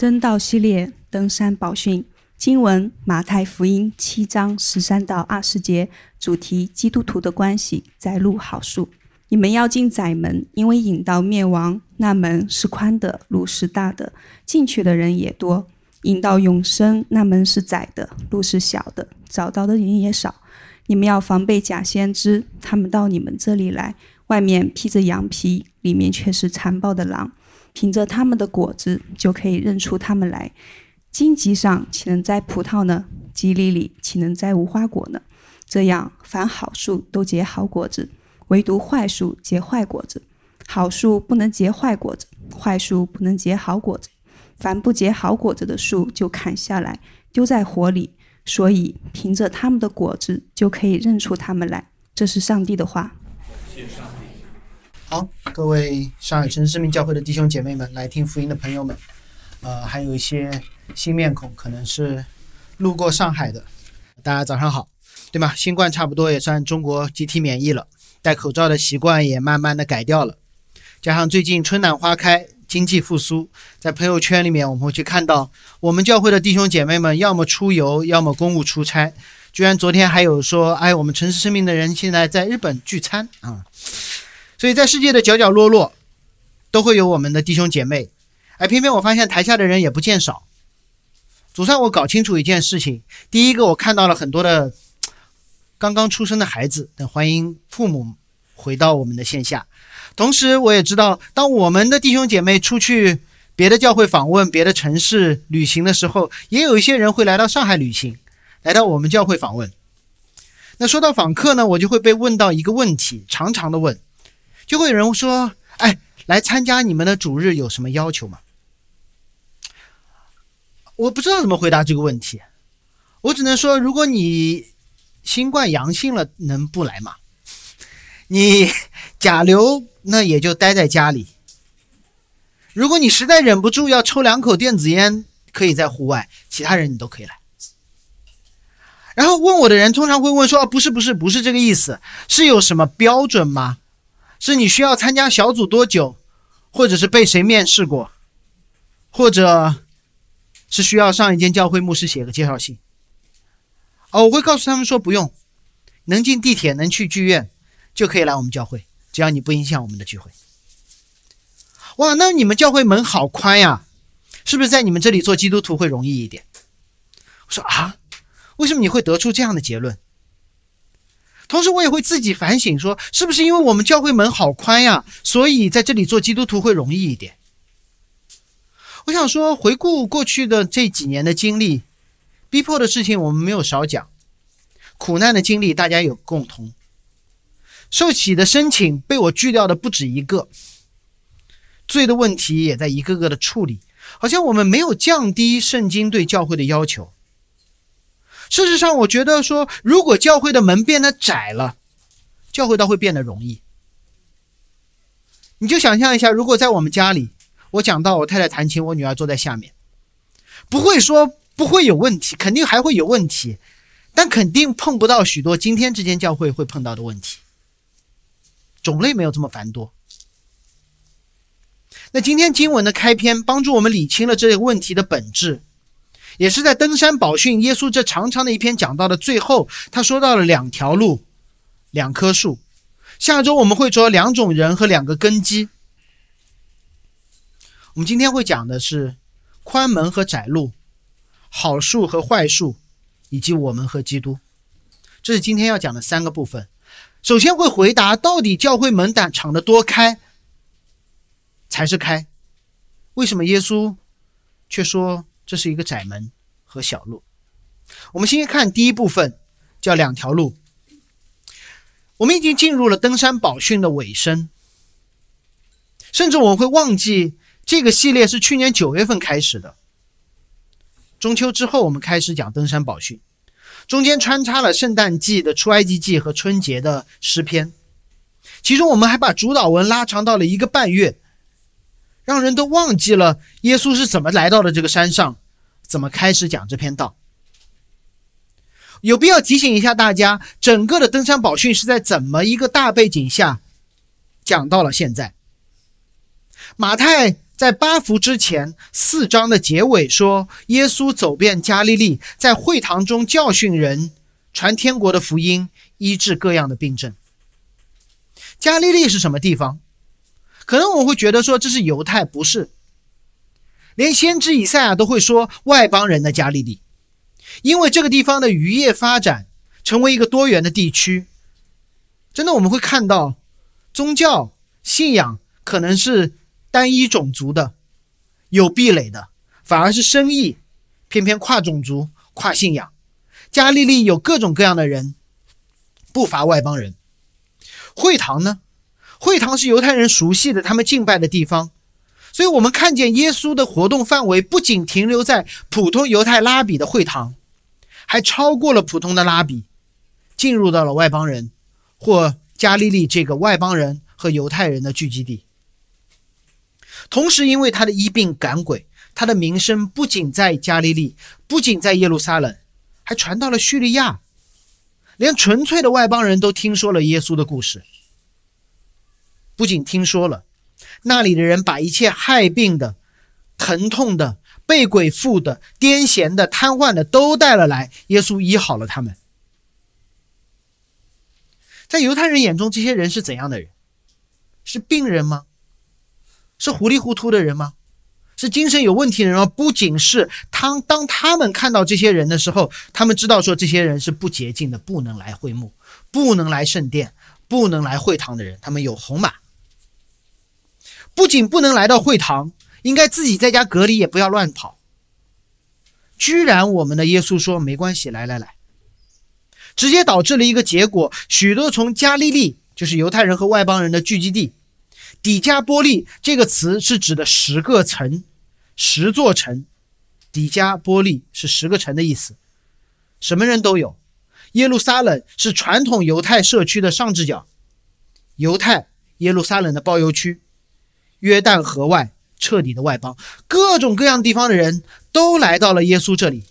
真道系列登山宝训经文：马太福音七章十三到二十节，主题：基督徒的关系。在路好树，你们要进窄门，因为引到灭亡，那门是宽的，路是大的，进去的人也多；引到永生，那门是窄的，路是小的，找到的人也少。你们要防备假先知，他们到你们这里来，外面披着羊皮，里面却是残暴的狼。凭着他们的果子，就可以认出他们来。荆棘上岂能摘葡萄呢？棘里里岂能摘无花果呢？这样，凡好树都结好果子，唯独坏树结坏果子。好树不能结坏果子，坏树不能结好果子。凡不结好果子的树，就砍下来，丢在火里。所以，凭着他们的果子就可以认出他们来。这是上帝的话。好，各位上海城市生命教会的弟兄姐妹们，来听福音的朋友们，呃，还有一些新面孔，可能是路过上海的，大家早上好，对吗？新冠差不多也算中国集体免疫了，戴口罩的习惯也慢慢的改掉了，加上最近春暖花开。经济复苏，在朋友圈里面，我们会去看到我们教会的弟兄姐妹们，要么出游，要么公务出差。居然昨天还有说，哎，我们城市生命的人现在在日本聚餐啊！所以在世界的角角落落，都会有我们的弟兄姐妹。哎，偏偏我发现台下的人也不见少。总算我搞清楚一件事情：第一个，我看到了很多的刚刚出生的孩子，等欢迎父母回到我们的线下。同时，我也知道，当我们的弟兄姐妹出去别的教会访问、别的城市旅行的时候，也有一些人会来到上海旅行，来到我们教会访问。那说到访客呢，我就会被问到一个问题，常常的问，就会有人说：“哎，来参加你们的主日有什么要求吗？”我不知道怎么回答这个问题，我只能说，如果你新冠阳性了，能不来吗？你甲流。那也就待在家里。如果你实在忍不住要抽两口电子烟，可以在户外，其他人你都可以来。然后问我的人通常会问说：“不是，不是，不是这个意思，是有什么标准吗？是你需要参加小组多久，或者是被谁面试过，或者是需要上一间教会牧师写个介绍信？”哦，我会告诉他们说不用，能进地铁，能去剧院，就可以来我们教会。只要你不影响我们的聚会，哇，那你们教会门好宽呀，是不是在你们这里做基督徒会容易一点？我说啊，为什么你会得出这样的结论？同时我也会自己反省说，是不是因为我们教会门好宽呀，所以在这里做基督徒会容易一点？我想说，回顾过去的这几年的经历，逼迫的事情我们没有少讲，苦难的经历大家有共同。受洗的申请被我拒掉的不止一个，罪的问题也在一个个的处理，好像我们没有降低圣经对教会的要求。事实上，我觉得说，如果教会的门变得窄了，教会倒会变得容易。你就想象一下，如果在我们家里，我讲到我太太弹琴，我女儿坐在下面，不会说不会有问题，肯定还会有问题，但肯定碰不到许多今天这间教会会碰到的问题。种类没有这么繁多。那今天经文的开篇帮助我们理清了这个问题的本质，也是在登山宝训耶稣这长长的一篇讲到的最后，他说到了两条路，两棵树。下周我们会说两种人和两个根基。我们今天会讲的是宽门和窄路，好树和坏树，以及我们和基督。这是今天要讲的三个部分。首先会回答，到底教会门胆敞的多开才是开？为什么耶稣却说这是一个窄门和小路？我们先看第一部分，叫两条路。我们已经进入了登山宝训的尾声，甚至我们会忘记这个系列是去年九月份开始的。中秋之后，我们开始讲登山宝训。中间穿插了圣诞季的出埃及记和春节的诗篇，其中我们还把主导文拉长到了一个半月，让人都忘记了耶稣是怎么来到了这个山上，怎么开始讲这篇道。有必要提醒一下大家，整个的登山宝训是在怎么一个大背景下讲到了现在。马太在八福之前四章的结尾说，耶稣走遍加利利，在会堂中教训人，传天国的福音，医治各样的病症。加利利是什么地方？可能我会觉得说这是犹太，不是。连先知以赛亚都会说外邦人的加利利，因为这个地方的渔业发展成为一个多元的地区。真的，我们会看到宗教信仰可能是。单一种族的有壁垒的，反而是生意偏偏跨种族、跨信仰。加利利有各种各样的人，不乏外邦人。会堂呢？会堂是犹太人熟悉的，他们敬拜的地方。所以，我们看见耶稣的活动范围不仅停留在普通犹太拉比的会堂，还超过了普通的拉比，进入到了外邦人或加利利这个外邦人和犹太人的聚集地。同时，因为他的医病赶鬼，他的名声不仅在加利利，不仅在耶路撒冷，还传到了叙利亚，连纯粹的外邦人都听说了耶稣的故事。不仅听说了，那里的人把一切害病的、疼痛的、被鬼附的、癫痫的、瘫痪的都带了来，耶稣医好了他们。在犹太人眼中，这些人是怎样的人？是病人吗？是糊里糊涂的人吗？是精神有问题的人吗？不仅是他，当他们看到这些人的时候，他们知道说这些人是不洁净的，不能来会幕，不能来圣殿，不能来会堂的人，他们有红马。不仅不能来到会堂，应该自己在家隔离，也不要乱跑。居然我们的耶稣说没关系，来来来，直接导致了一个结果：许多从加利利，就是犹太人和外邦人的聚集地。底加波利这个词是指的十个城，十座城。底加波利是十个城的意思，什么人都有。耶路撒冷是传统犹太社区的上置角，犹太耶路撒冷的包邮区，约旦河外彻底的外邦，各种各样地方的人都来到了耶稣这里。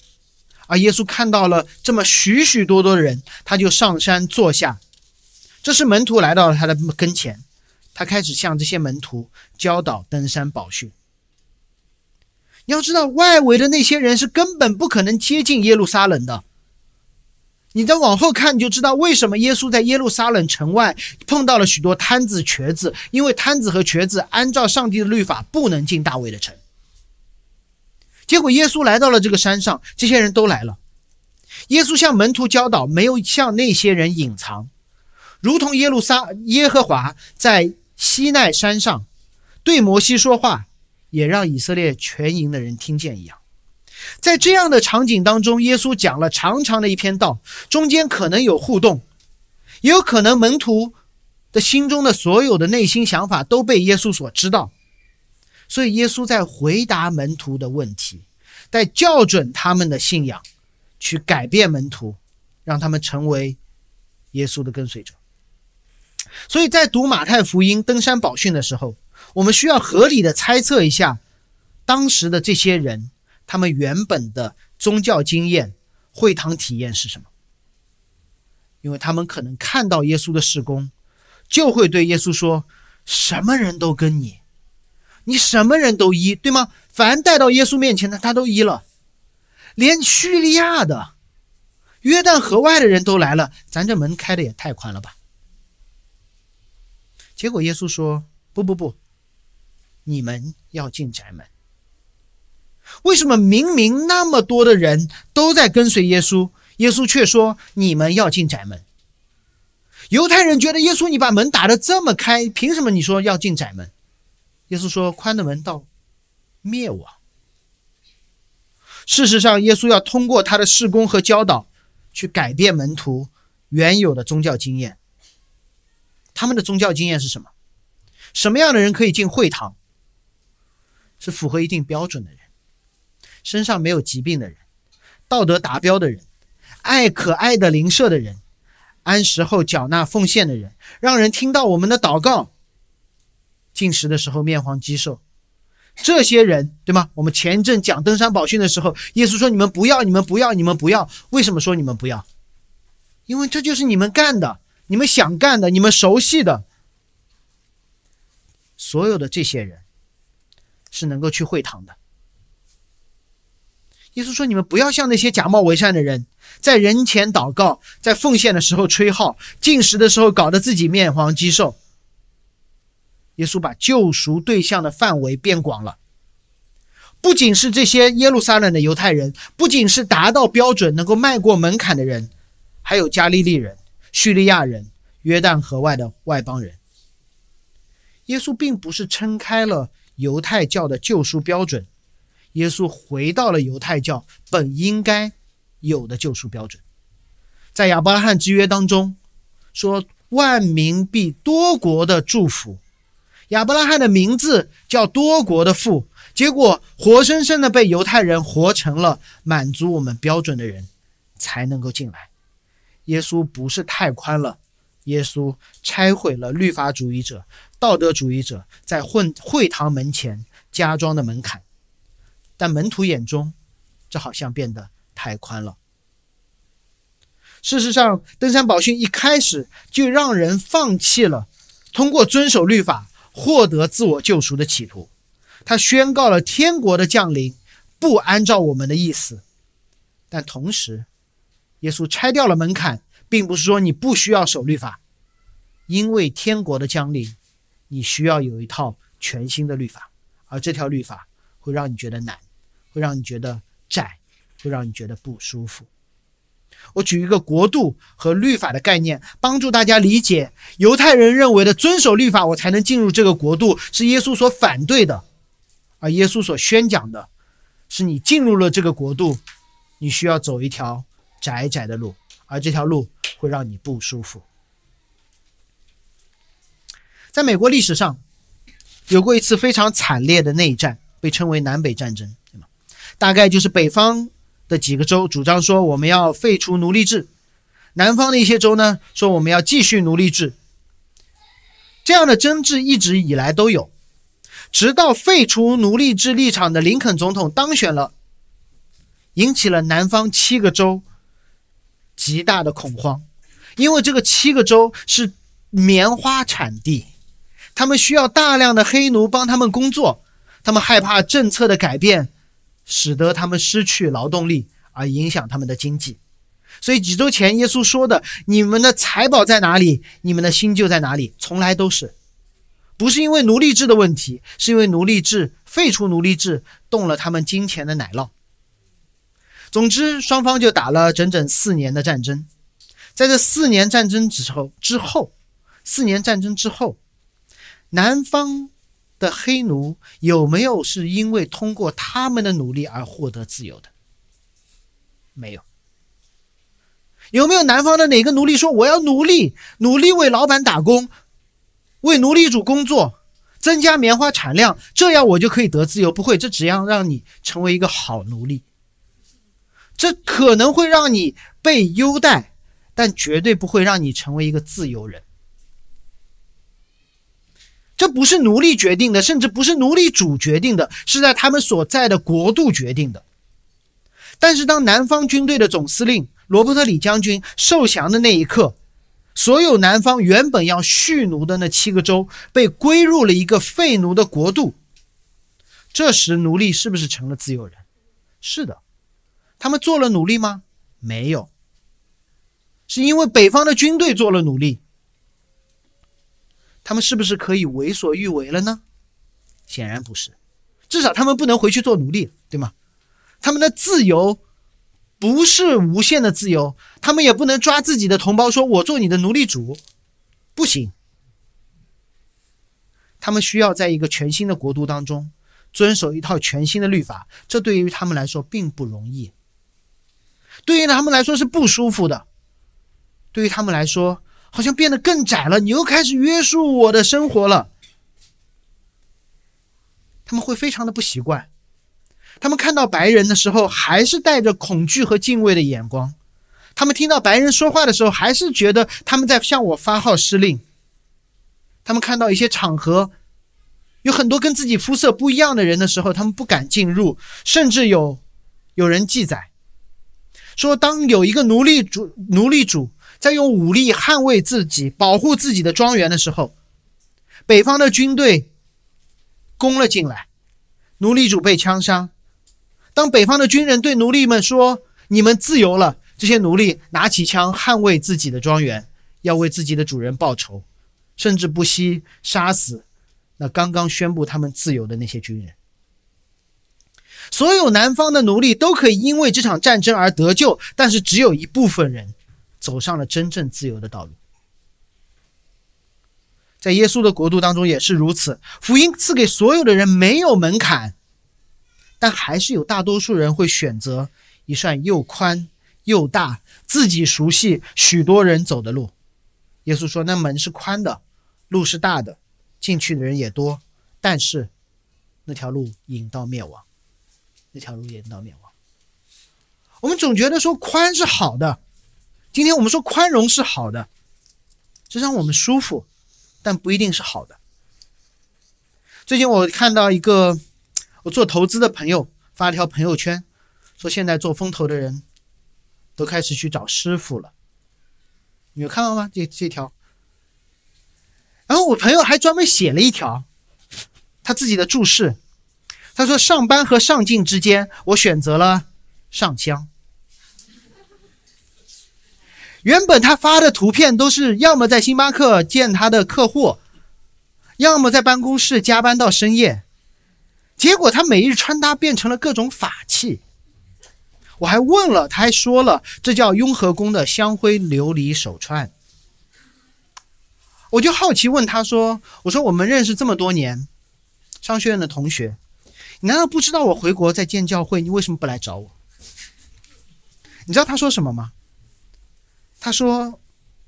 而耶稣看到了这么许许多多的人，他就上山坐下。这是门徒来到了他的跟前。他开始向这些门徒教导登山宝训。要知道，外围的那些人是根本不可能接近耶路撒冷的。你再往后看，你就知道为什么耶稣在耶路撒冷城外碰到了许多摊子、瘸子，因为摊子和瘸子按照上帝的律法不能进大卫的城。结果，耶稣来到了这个山上，这些人都来了。耶稣向门徒教导，没有向那些人隐藏，如同耶路撒耶和华在。西奈山上，对摩西说话，也让以色列全营的人听见一样。在这样的场景当中，耶稣讲了长长的一篇道，中间可能有互动，也有可能门徒的心中的所有的内心想法都被耶稣所知道。所以，耶稣在回答门徒的问题，在校准他们的信仰，去改变门徒，让他们成为耶稣的跟随者。所以在读马太福音登山宝训的时候，我们需要合理的猜测一下，当时的这些人他们原本的宗教经验、会堂体验是什么？因为他们可能看到耶稣的事工，就会对耶稣说：“什么人都跟你，你什么人都医，对吗？凡带到耶稣面前的，他都医了，连叙利亚的、约旦河外的人都来了，咱这门开的也太宽了吧？”结果耶稣说：“不不不，你们要进宅门。为什么明明那么多的人都在跟随耶稣，耶稣却说你们要进窄门？犹太人觉得耶稣你把门打得这么开，凭什么你说要进窄门？耶稣说宽的门到灭亡。事实上，耶稣要通过他的事工和教导，去改变门徒原有的宗教经验。”他们的宗教经验是什么？什么样的人可以进会堂？是符合一定标准的人，身上没有疾病的人，道德达标的人，爱可爱的邻舍的人，安时后缴纳奉献的人，让人听到我们的祷告，进食的时候面黄肌瘦，这些人对吗？我们前一阵讲登山宝训的时候，耶稣说：“你们不要，你们不要，你们不要。”为什么说你们不要？因为这就是你们干的。你们想干的，你们熟悉的，所有的这些人，是能够去会堂的。耶稣说：“你们不要像那些假冒为善的人，在人前祷告，在奉献的时候吹号，进食的时候搞得自己面黄肌瘦。”耶稣把救赎对象的范围变广了，不仅是这些耶路撒冷的犹太人，不仅是达到标准能够迈过门槛的人，还有加利利人、叙利亚人、约旦河外的外邦人。耶稣并不是撑开了犹太教的救赎标准，耶稣回到了犹太教本应该有的救赎标准，在亚伯拉罕之约当中说：“万民必多国的祝福。”亚伯拉罕的名字叫多国的父，结果活生生的被犹太人活成了满足我们标准的人，才能够进来。耶稣不是太宽了，耶稣拆毁了律法主义者、道德主义者在混会堂门前加装的门槛，但门徒眼中，这好像变得太宽了。事实上，登山宝训一开始就让人放弃了通过遵守律法。获得自我救赎的企图，他宣告了天国的降临不按照我们的意思，但同时，耶稣拆掉了门槛，并不是说你不需要守律法，因为天国的降临，你需要有一套全新的律法，而这条律法会让你觉得难，会让你觉得窄，会让你觉得不舒服。我举一个国度和律法的概念，帮助大家理解犹太人认为的遵守律法我才能进入这个国度是耶稣所反对的，而耶稣所宣讲的是你进入了这个国度，你需要走一条窄窄的路，而这条路会让你不舒服。在美国历史上，有过一次非常惨烈的内战，被称为南北战争，大概就是北方。的几个州主张说我们要废除奴隶制，南方的一些州呢说我们要继续奴隶制。这样的争执一直以来都有，直到废除奴隶制立场的林肯总统当选了，引起了南方七个州极大的恐慌，因为这个七个州是棉花产地，他们需要大量的黑奴帮他们工作，他们害怕政策的改变。使得他们失去劳动力，而影响他们的经济。所以几周前耶稣说的：“你们的财宝在哪里，你们的心就在哪里。”从来都是，不是因为奴隶制的问题，是因为奴隶制废除奴隶制动了他们金钱的奶酪。总之，双方就打了整整四年的战争。在这四年战争之后，之后，四年战争之后，南方。的黑奴有没有是因为通过他们的努力而获得自由的？没有。有没有南方的哪个奴隶说我要努力，努力为老板打工，为奴隶主工作，增加棉花产量，这样我就可以得自由？不会，这只要让你成为一个好奴隶，这可能会让你被优待，但绝对不会让你成为一个自由人。这不是奴隶决定的，甚至不是奴隶主决定的，是在他们所在的国度决定的。但是，当南方军队的总司令罗伯特李将军受降的那一刻，所有南方原本要蓄奴的那七个州被归入了一个废奴的国度。这时，奴隶是不是成了自由人？是的。他们做了努力吗？没有。是因为北方的军队做了努力。他们是不是可以为所欲为了呢？显然不是，至少他们不能回去做奴隶，对吗？他们的自由不是无限的自由，他们也不能抓自己的同胞说“我做你的奴隶主”，不行。他们需要在一个全新的国度当中遵守一套全新的律法，这对于他们来说并不容易，对于他们来说是不舒服的，对于他们来说。好像变得更窄了，你又开始约束我的生活了。他们会非常的不习惯，他们看到白人的时候还是带着恐惧和敬畏的眼光，他们听到白人说话的时候还是觉得他们在向我发号施令。他们看到一些场合有很多跟自己肤色不一样的人的时候，他们不敢进入，甚至有有人记载说，当有一个奴隶主奴隶主。在用武力捍卫自己、保护自己的庄园的时候，北方的军队攻了进来，奴隶主被枪杀。当北方的军人对奴隶们说：“你们自由了。”这些奴隶拿起枪捍卫自己的庄园，要为自己的主人报仇，甚至不惜杀死那刚刚宣布他们自由的那些军人。所有南方的奴隶都可以因为这场战争而得救，但是只有一部分人走上了真正自由的道路。在耶稣的国度当中也是如此，福音赐给所有的人没有门槛，但还是有大多数人会选择一扇又宽又大、自己熟悉、许多人走的路。耶稣说：“那门是宽的，路是大的，进去的人也多，但是那条路引到灭亡，那条路引到灭亡。”我们总觉得说宽是好的，今天我们说宽容是好的，这让我们舒服。但不一定是好的。最近我看到一个我做投资的朋友发了条朋友圈，说现在做风投的人都开始去找师傅了。你有看到吗？这这条。然后我朋友还专门写了一条他自己的注释，他说：“上班和上进之间，我选择了上香。”原本他发的图片都是要么在星巴克见他的客户，要么在办公室加班到深夜。结果他每日穿搭变成了各种法器。我还问了，他还说了，这叫雍和宫的香灰琉璃手串。我就好奇问他说：“我说我们认识这么多年，商学院的同学，你难道不知道我回国在建教会？你为什么不来找我？”你知道他说什么吗？他说：“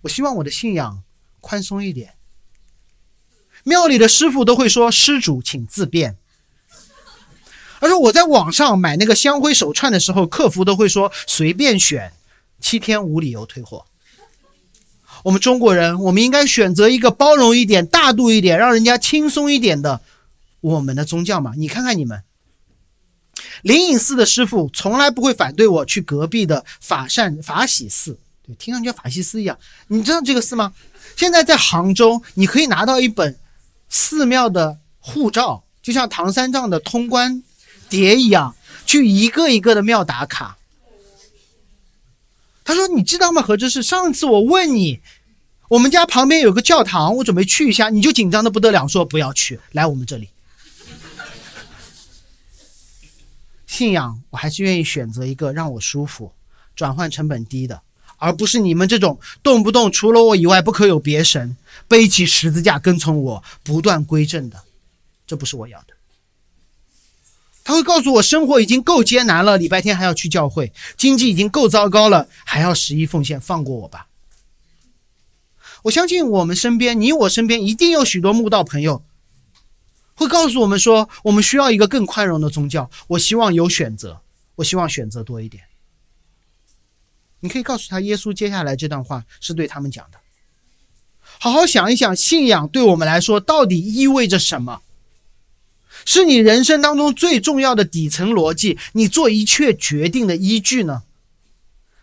我希望我的信仰宽松一点。庙里的师傅都会说‘施主，请自便’。他说我在网上买那个香灰手串的时候，客服都会说‘随便选，七天无理由退货’。我们中国人，我们应该选择一个包容一点、大度一点、让人家轻松一点的我们的宗教嘛？你看看你们，灵隐寺的师傅从来不会反对我去隔壁的法善法喜寺。”听上去法西斯一样，你知道这个寺吗？现在在杭州，你可以拿到一本寺庙的护照，就像唐三藏的通关牒一样，去一个一个的庙打卡。他说：“你知道吗？何志是上次我问你，我们家旁边有个教堂，我准备去一下，你就紧张的不得了，说不要去，来我们这里。信仰，我还是愿意选择一个让我舒服、转换成本低的。”而不是你们这种动不动除了我以外不可有别神，背起十字架跟从我不断归正的，这不是我要的。他会告诉我，生活已经够艰难了，礼拜天还要去教会，经济已经够糟糕了，还要十一奉献，放过我吧。我相信我们身边，你我身边一定有许多慕道朋友，会告诉我们说，我们需要一个更宽容的宗教。我希望有选择，我希望选择多一点。你可以告诉他，耶稣接下来这段话是对他们讲的。好好想一想，信仰对我们来说到底意味着什么？是你人生当中最重要的底层逻辑，你做一切决定的依据呢？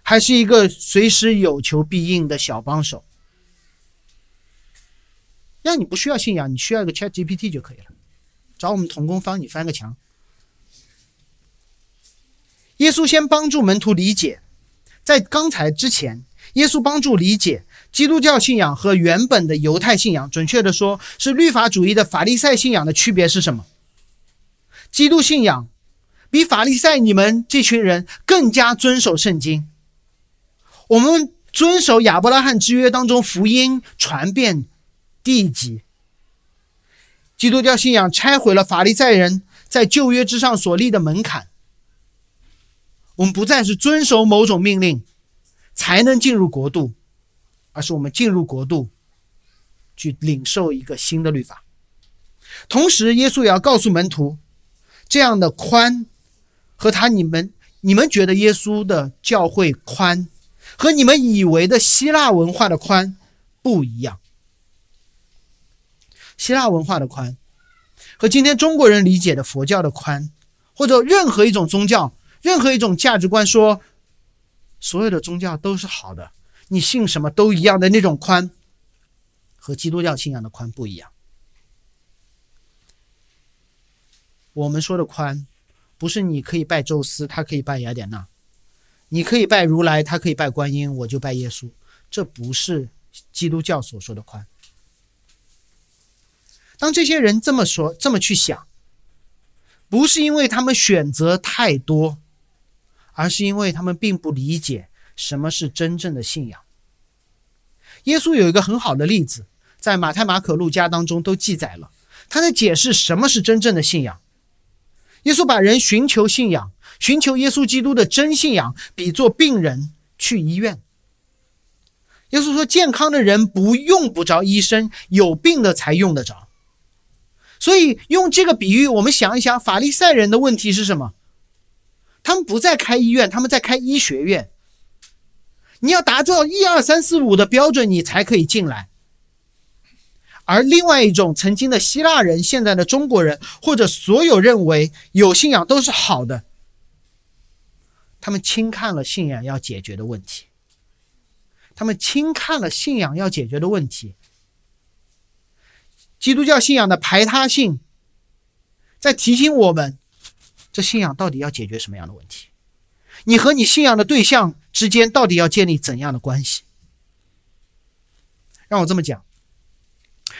还是一个随时有求必应的小帮手？让你不需要信仰，你需要一个 Chat GPT 就可以了，找我们童工帮你翻个墙。耶稣先帮助门徒理解。在刚才之前，耶稣帮助理解基督教信仰和原本的犹太信仰，准确的说，是律法主义的法利赛信仰的区别是什么？基督信仰比法利赛你们这群人更加遵守圣经。我们遵守亚伯拉罕之约当中福音传遍地级。基督教信仰拆毁了法利赛人在旧约之上所立的门槛。我们不再是遵守某种命令才能进入国度，而是我们进入国度去领受一个新的律法。同时，耶稣也要告诉门徒，这样的宽和他你们你们觉得耶稣的教会宽和你们以为的希腊文化的宽不一样。希腊文化的宽和今天中国人理解的佛教的宽，或者任何一种宗教。任何一种价值观说，所有的宗教都是好的，你信什么都一样的那种宽，和基督教信仰的宽不一样。我们说的宽，不是你可以拜宙斯，他可以拜雅典娜；你可以拜如来，他可以拜观音，我就拜耶稣。这不是基督教所说的宽。当这些人这么说、这么去想，不是因为他们选择太多，而是因为他们并不理解什么是真正的信仰。耶稣有一个很好的例子，在马太、马可、路加当中都记载了，他在解释什么是真正的信仰。耶稣把人寻求信仰、寻求耶稣基督的真信仰，比作病人去医院。耶稣说：“健康的人不用不着医生，有病的才用得着。”所以用这个比喻，我们想一想，法利赛人的问题是什么？他们不在开医院，他们在开医学院。你要达到一二三四五的标准，你才可以进来。而另外一种曾经的希腊人、现在的中国人，或者所有认为有信仰都是好的，他们轻看了信仰要解决的问题。他们轻看了信仰要解决的问题。基督教信仰的排他性，在提醒我们：这信仰到底要解决什么样的问题？你和你信仰的对象之间到底要建立怎样的关系？让我这么讲：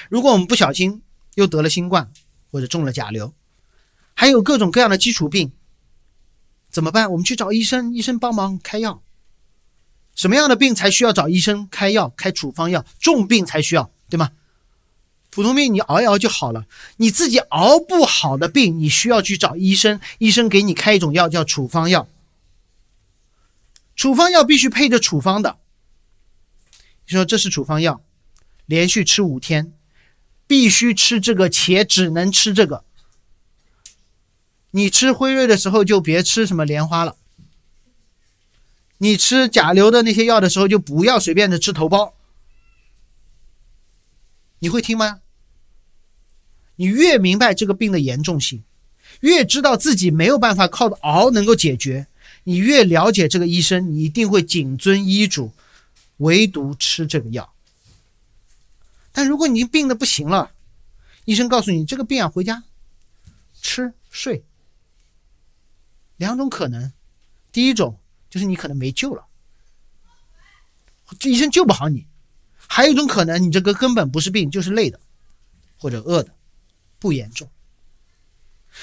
如果我们不小心又得了新冠，或者中了甲流，还有各种各样的基础病，怎么办？我们去找医生，医生帮忙开药。什么样的病才需要找医生开药、开处方药？重病才需要，对吗？普通病你熬一熬就好了。你自己熬不好的病，你需要去找医生，医生给你开一种药叫处方药。处方药必须配着处方的。你说这是处方药，连续吃五天，必须吃这个，且只能吃这个。你吃辉瑞的时候就别吃什么莲花了。你吃甲流的那些药的时候就不要随便的吃头孢。你会听吗？你越明白这个病的严重性，越知道自己没有办法靠熬能够解决，你越了解这个医生，你一定会谨遵医嘱，唯独吃这个药。但如果你病的不行了，医生告诉你这个病啊，回家吃睡，两种可能，第一种就是你可能没救了，这医生救不好你。还有一种可能，你这个根本不是病，就是累的，或者饿的，不严重。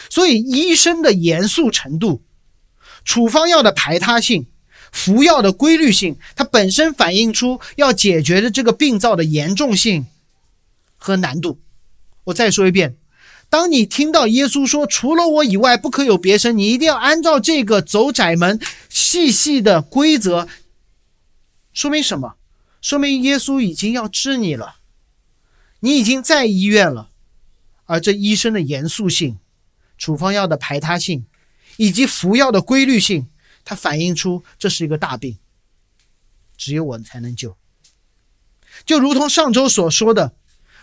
所以医生的严肃程度、处方药的排他性、服药的规律性，它本身反映出要解决的这个病灶的严重性和难度。我再说一遍，当你听到耶稣说“除了我以外，不可有别神”，你一定要按照这个走窄门、细细的规则，说明什么？说明耶稣已经要治你了，你已经在医院了，而这医生的严肃性、处方药的排他性，以及服药的规律性，它反映出这是一个大病，只有我才能救。就如同上周所说的，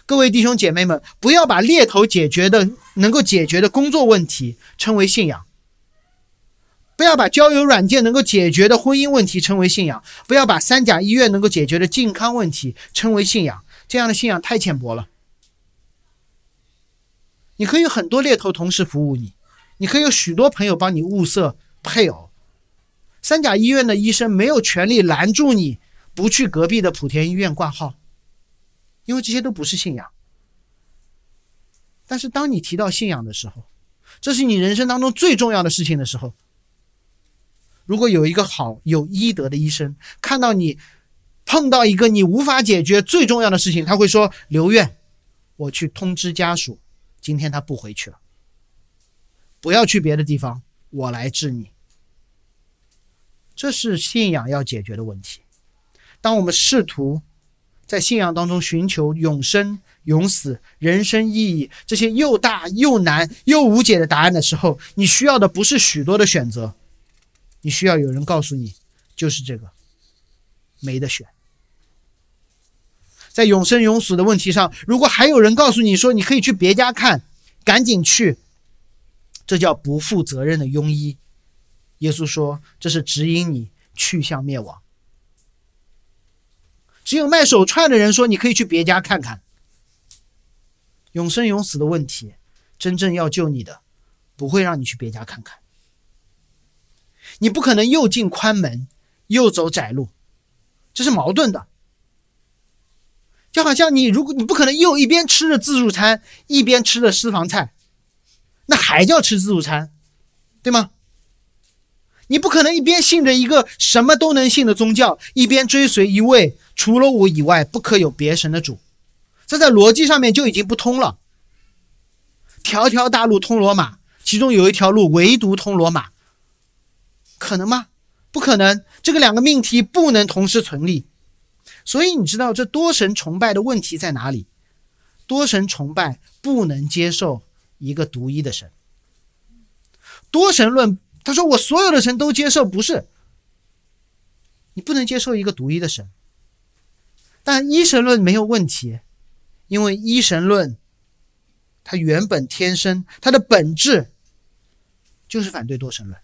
各位弟兄姐妹们，不要把猎头解决的能够解决的工作问题称为信仰。不要把交友软件能够解决的婚姻问题称为信仰，不要把三甲医院能够解决的健康问题称为信仰，这样的信仰太浅薄了。你可以有很多猎头同时服务你，你可以有许多朋友帮你物色配偶，三甲医院的医生没有权利拦住你不去隔壁的莆田医院挂号，因为这些都不是信仰。但是当你提到信仰的时候，这是你人生当中最重要的事情的时候。如果有一个好有医德的医生看到你碰到一个你无法解决最重要的事情，他会说：“留院，我去通知家属，今天他不回去了，不要去别的地方，我来治你。”这是信仰要解决的问题。当我们试图在信仰当中寻求永生、永死、人生意义这些又大又难又无解的答案的时候，你需要的不是许多的选择。你需要有人告诉你，就是这个，没得选。在永生永死的问题上，如果还有人告诉你说你可以去别家看，赶紧去，这叫不负责任的庸医。耶稣说，这是指引你去向灭亡。只有卖手串的人说你可以去别家看看。永生永死的问题，真正要救你的，不会让你去别家看看。你不可能又进宽门，又走窄路，这是矛盾的。就好像你，如果你不可能又一边吃着自助餐，一边吃着私房菜，那还叫吃自助餐，对吗？你不可能一边信着一个什么都能信的宗教，一边追随一位除了我以外不可有别神的主，这在逻辑上面就已经不通了。条条大路通罗马，其中有一条路唯独通罗马，可能吗？不可能，这个两个命题不能同时存立。所以你知道这多神崇拜的问题在哪里？多神崇拜不能接受一个独一的神。多神论，他说我所有的神都接受，不是？你不能接受一个独一的神。但一神论没有问题，因为一神论，它原本天生它的本质就是反对多神论。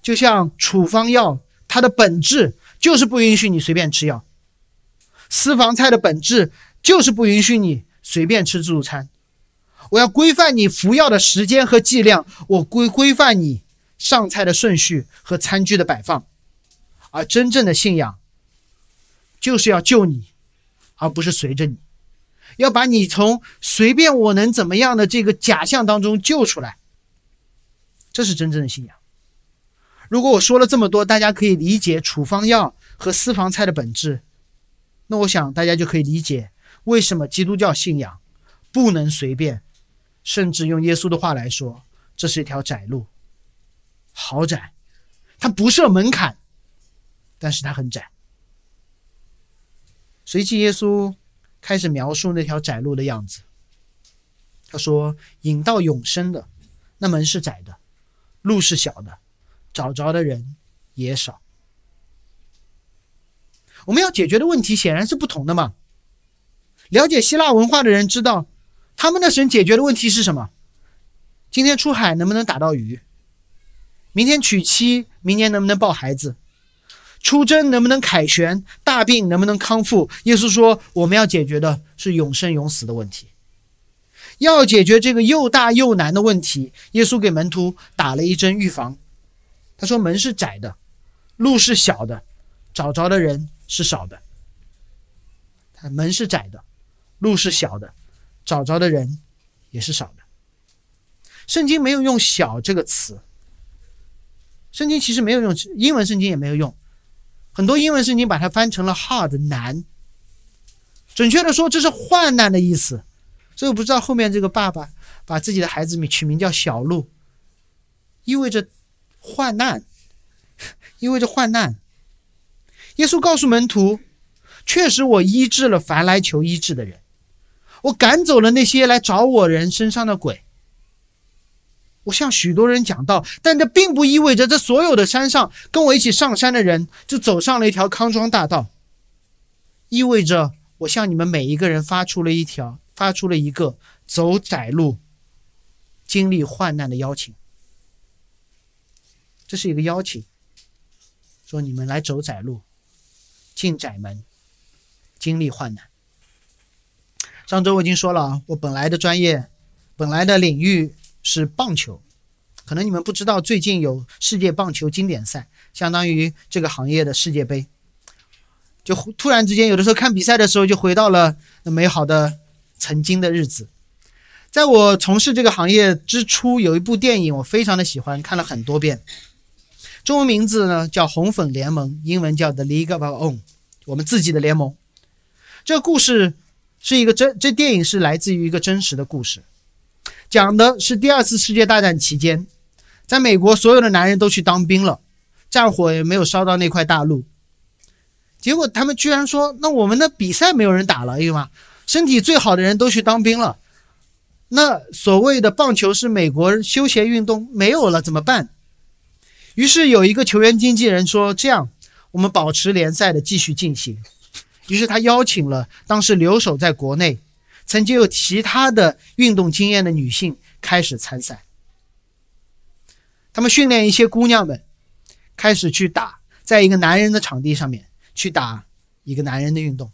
就像处方药，它的本质就是不允许你随便吃药。私房菜的本质就是不允许你随便吃自助餐。我要规范你服药的时间和剂量，我规规范你上菜的顺序和餐具的摆放。而真正的信仰就是要救你，而不是随着你，要把你从随便我能怎么样的这个假象当中救出来。这是真正的信仰。如果我说了这么多，大家可以理解处方药和私房菜的本质。那我想大家就可以理解为什么基督教信仰不能随便，甚至用耶稣的话来说，这是一条窄路，好窄，它不设门槛，但是它很窄。随即耶稣开始描述那条窄路的样子。他说：“引到永生的那门是窄的，路是小的，找着的人也少。”我们要解决的问题显然是不同的嘛。了解希腊文化的人知道，他们的神解决的问题是什么？今天出海能不能打到鱼？明天娶妻，明年能不能抱孩子？出征能不能凯旋？大病能不能康复？耶稣说，我们要解决的是永生永死的问题。要解决这个又大又难的问题，耶稣给门徒打了一针预防。他说：“门是窄的，路是小的，找着的人。”是少的，门是窄的，路是小的，找着的人也是少的。圣经没有用“小”这个词，圣经其实没有用，英文圣经也没有用，很多英文圣经把它翻成了 “hard” 难。准确的说，这是患难的意思。所以我不知道后面这个爸爸把自己的孩子名取名叫小路，意味着患难，意味着患难。耶稣告诉门徒：“确实，我医治了凡来求医治的人，我赶走了那些来找我人身上的鬼。我向许多人讲道，但这并不意味着这所有的山上跟我一起上山的人就走上了一条康庄大道。意味着我向你们每一个人发出了一条，发出了一个走窄路、经历患难的邀请。这是一个邀请，说你们来走窄路。”进窄门，经历患难。上周我已经说了啊，我本来的专业，本来的领域是棒球。可能你们不知道，最近有世界棒球经典赛，相当于这个行业的世界杯。就突然之间，有的时候看比赛的时候，就回到了那美好的曾经的日子。在我从事这个行业之初，有一部电影我非常的喜欢，看了很多遍。中文名字呢叫《红粉联盟》，英文叫《The League of Our Own》，我们自己的联盟。这个故事是一个真，这电影是来自于一个真实的故事，讲的是第二次世界大战期间，在美国所有的男人都去当兵了，战火也没有烧到那块大陆，结果他们居然说：“那我们的比赛没有人打了，因为嘛？身体最好的人都去当兵了，那所谓的棒球是美国休闲运动没有了，怎么办？”于是有一个球员经纪人说：“这样，我们保持联赛的继续进行。”于是他邀请了当时留守在国内、曾经有其他的运动经验的女性开始参赛。他们训练一些姑娘们，开始去打，在一个男人的场地上面去打一个男人的运动，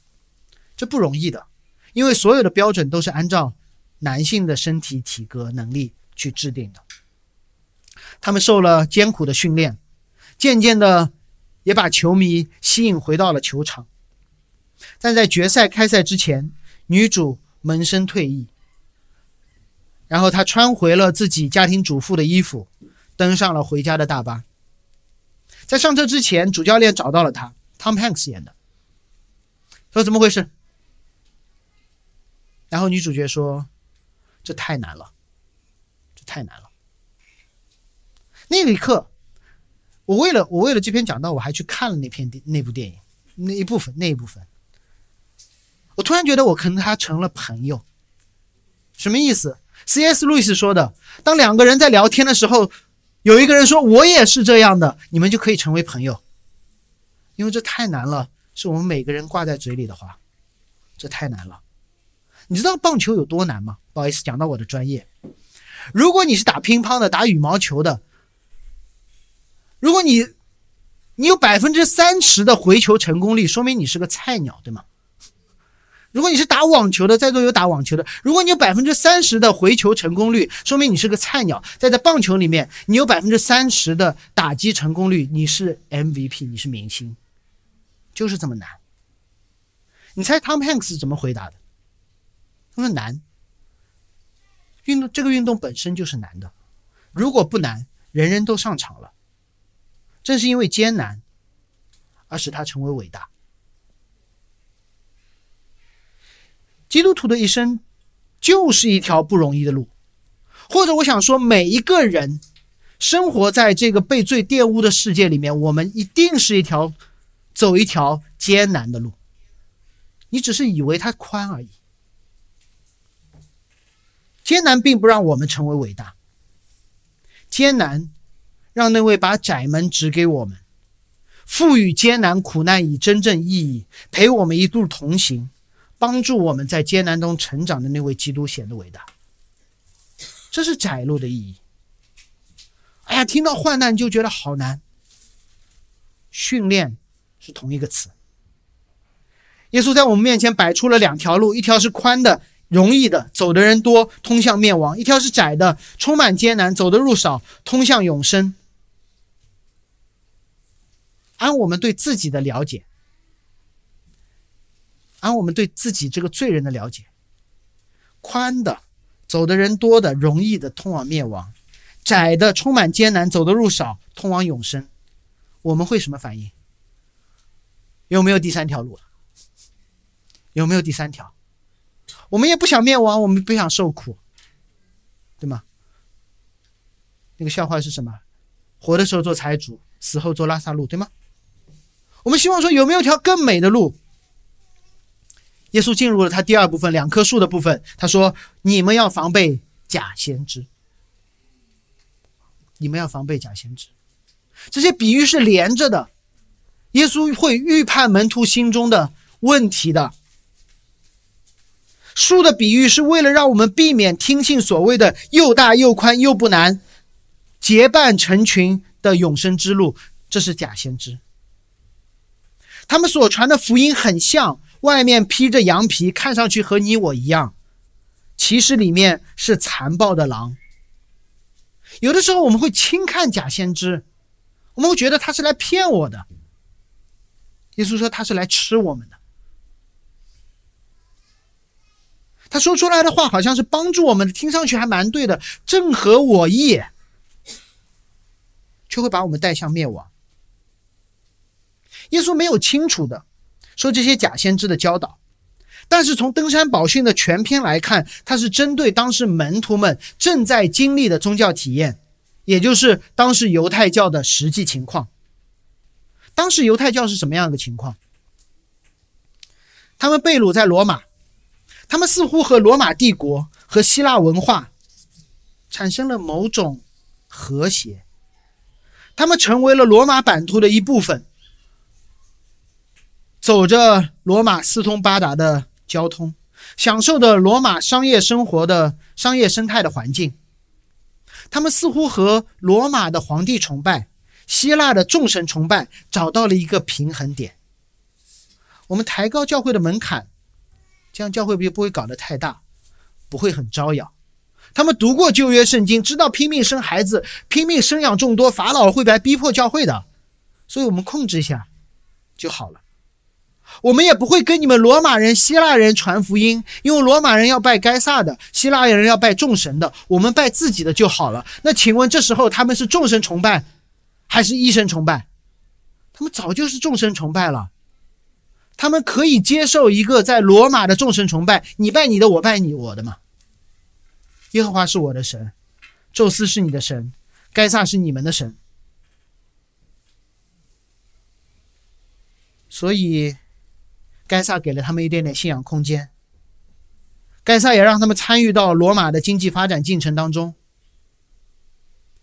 这不容易的，因为所有的标准都是按照男性的身体体格能力去制定的。他们受了艰苦的训练，渐渐的也把球迷吸引回到了球场。但在决赛开赛之前，女主萌生退役，然后她穿回了自己家庭主妇的衣服，登上了回家的大巴。在上车之前，主教练找到了她，Tom Hanks 演的，说怎么回事？然后女主角说：“这太难了，这太难了。”那一刻，我为了我为了这篇讲道，我还去看了那篇电那部电影那一部分那一部分。我突然觉得我跟他成了朋友，什么意思？C.S. 路易斯说的，当两个人在聊天的时候，有一个人说我也是这样的，你们就可以成为朋友，因为这太难了，是我们每个人挂在嘴里的话，这太难了。你知道棒球有多难吗？不好意思，讲到我的专业。如果你是打乒乓的，打羽毛球的，如果你你有百分之三十的回球成功率，说明你是个菜鸟，对吗？如果你是打网球的，在座有打网球的，如果你有百分之三十的回球成功率，说明你是个菜鸟。在在棒球里面，你有百分之三十的打击成功率，你是 MVP，你是明星，就是这么难。你猜 Tom Hanks 怎么回答的？他说难，运动这个运动本身就是难的，如果不难，人人都上场了。正是因为艰难，而使他成为伟大。基督徒的一生就是一条不容易的路，或者我想说，每一个人生活在这个被罪玷污的世界里面，我们一定是一条走一条艰难的路。你只是以为它宽而已。艰难并不让我们成为伟大，艰难让那位把窄门指给我们，赋予艰难苦难以真正意义，陪我们一路同行，帮助我们在艰难中成长的那位基督显得伟大。这是窄路的意义。哎呀，听到患难就觉得好难。训练是同一个词。耶稣在我们面前摆出了两条路，一条是宽的。容易的走的人多，通向灭亡；一条是窄的，充满艰难，走的路少，通向永生。按我们对自己的了解，按我们对自己这个罪人的了解，宽的走的人多的，容易的通往灭亡；窄的充满艰难，走的路少，通往永生。我们会什么反应？有没有第三条路？有没有第三条？我们也不想灭亡，我们不想受苦，对吗？那个笑话是什么？活的时候做财主，死后做拉萨路，对吗？我们希望说有没有条更美的路？耶稣进入了他第二部分两棵树的部分，他说：“你们要防备假先知，你们要防备假先知。”这些比喻是连着的，耶稣会预判门徒心中的问题的。树的比喻是为了让我们避免听信所谓的又大又宽又不难、结伴成群的永生之路，这是假先知。他们所传的福音很像，外面披着羊皮，看上去和你我一样，其实里面是残暴的狼。有的时候我们会轻看假先知，我们会觉得他是来骗我的。耶稣说他是来吃我们的。他说出来的话好像是帮助我们的，听上去还蛮对的，正合我意，却会把我们带向灭亡。耶稣没有清楚的说这些假先知的教导，但是从登山宝训的全篇来看，他是针对当时门徒们正在经历的宗教体验，也就是当时犹太教的实际情况。当时犹太教是什么样的情况？他们被掳在罗马。他们似乎和罗马帝国和希腊文化产生了某种和谐，他们成为了罗马版图的一部分，走着罗马四通八达的交通，享受着罗马商业生活的商业生态的环境。他们似乎和罗马的皇帝崇拜、希腊的众神崇拜找到了一个平衡点。我们抬高教会的门槛。这样教会不就不会搞得太大，不会很招摇。他们读过旧约圣经，知道拼命生孩子、拼命生养众多，法老会来逼迫教会的，所以我们控制一下就好了。我们也不会跟你们罗马人、希腊人传福音，因为罗马人要拜该撒的，希腊人要拜众神的，我们拜自己的就好了。那请问这时候他们是众神崇拜，还是一神崇拜？他们早就是众神崇拜了。他们可以接受一个在罗马的众神崇拜，你拜你的，我拜你我的吗？耶和华是我的神，宙斯是你的神，该撒是你们的神，所以该萨给了他们一点点信仰空间。该萨也让他们参与到罗马的经济发展进程当中，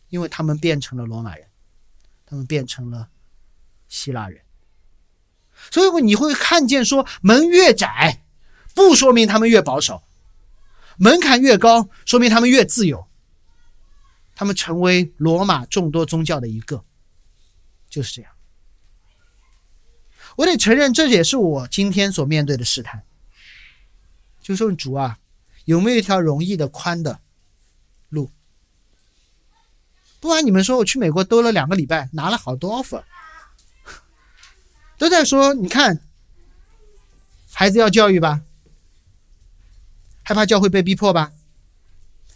因为他们变成了罗马人，他们变成了希腊人。所以你会看见，说门越窄，不说明他们越保守；门槛越高，说明他们越自由。他们成为罗马众多宗教的一个，就是这样。我得承认，这也是我今天所面对的试探。就说主啊，有没有一条容易的、宽的路？不瞒你们说，我去美国兜了两个礼拜，拿了好多 offer。都在说，你看，孩子要教育吧，害怕教会被逼迫吧，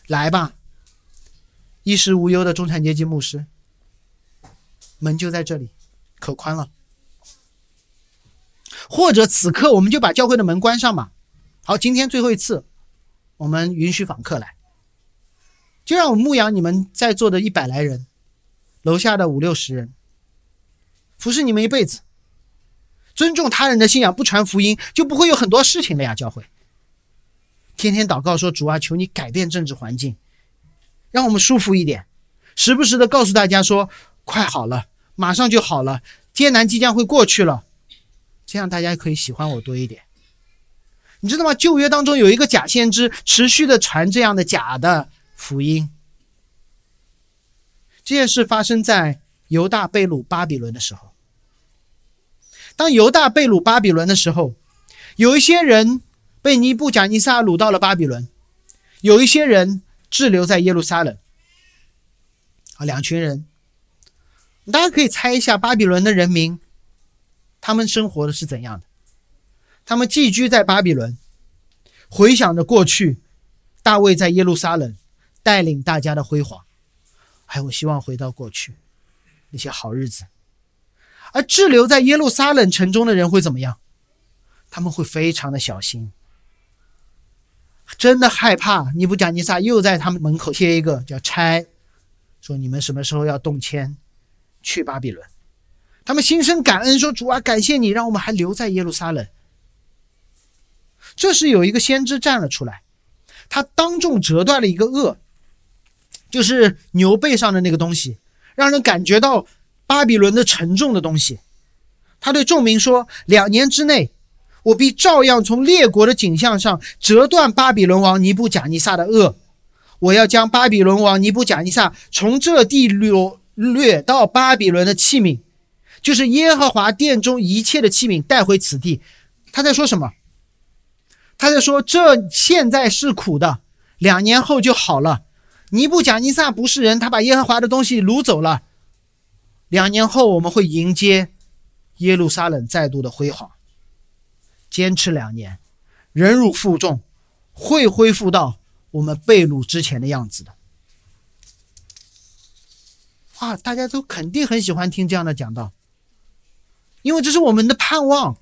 来吧，衣食无忧的中产阶级牧师，门就在这里，可宽了。或者此刻我们就把教会的门关上嘛。好，今天最后一次，我们允许访客来，就让我牧养你们在座的一百来人，楼下的五六十人，服侍你们一辈子。尊重他人的信仰，不传福音，就不会有很多事情了呀。教会天天祷告说：“主啊，求你改变政治环境，让我们舒服一点。”时不时的告诉大家说：“快好了，马上就好了，艰难即将会过去了。”这样大家可以喜欢我多一点。你知道吗？旧约当中有一个假先知，持续的传这样的假的福音。这件事发生在犹大被掳巴比伦的时候。当犹大被掳巴比伦的时候，有一些人被尼布甲尼撒掳到了巴比伦，有一些人滞留在耶路撒冷。啊，两群人，大家可以猜一下巴比伦的人民，他们生活的是怎样的？他们寄居在巴比伦，回想着过去，大卫在耶路撒冷带领大家的辉煌，哎，我希望回到过去那些好日子。而滞留在耶路撒冷城中的人会怎么样？他们会非常的小心，真的害怕尼布甲尼撒又在他们门口贴一个叫差，说你们什么时候要动迁去巴比伦？他们心生感恩，说主啊，感谢你让我们还留在耶路撒冷。这时有一个先知站了出来，他当众折断了一个轭，就是牛背上的那个东西，让人感觉到。巴比伦的沉重的东西，他对众民说：“两年之内，我必照样从列国的景象上折断巴比伦王尼布贾尼撒的恶。我要将巴比伦王尼布贾尼撒从这地掠掠到巴比伦的器皿，就是耶和华殿中一切的器皿，带回此地。”他在说什么？他在说：“这现在是苦的，两年后就好了。尼布贾尼撒不是人，他把耶和华的东西掳走了。”两年后，我们会迎接耶路撒冷再度的辉煌。坚持两年，忍辱负重，会恢复到我们被掳之前的样子的。哇，大家都肯定很喜欢听这样的讲道，因为这是我们的盼望，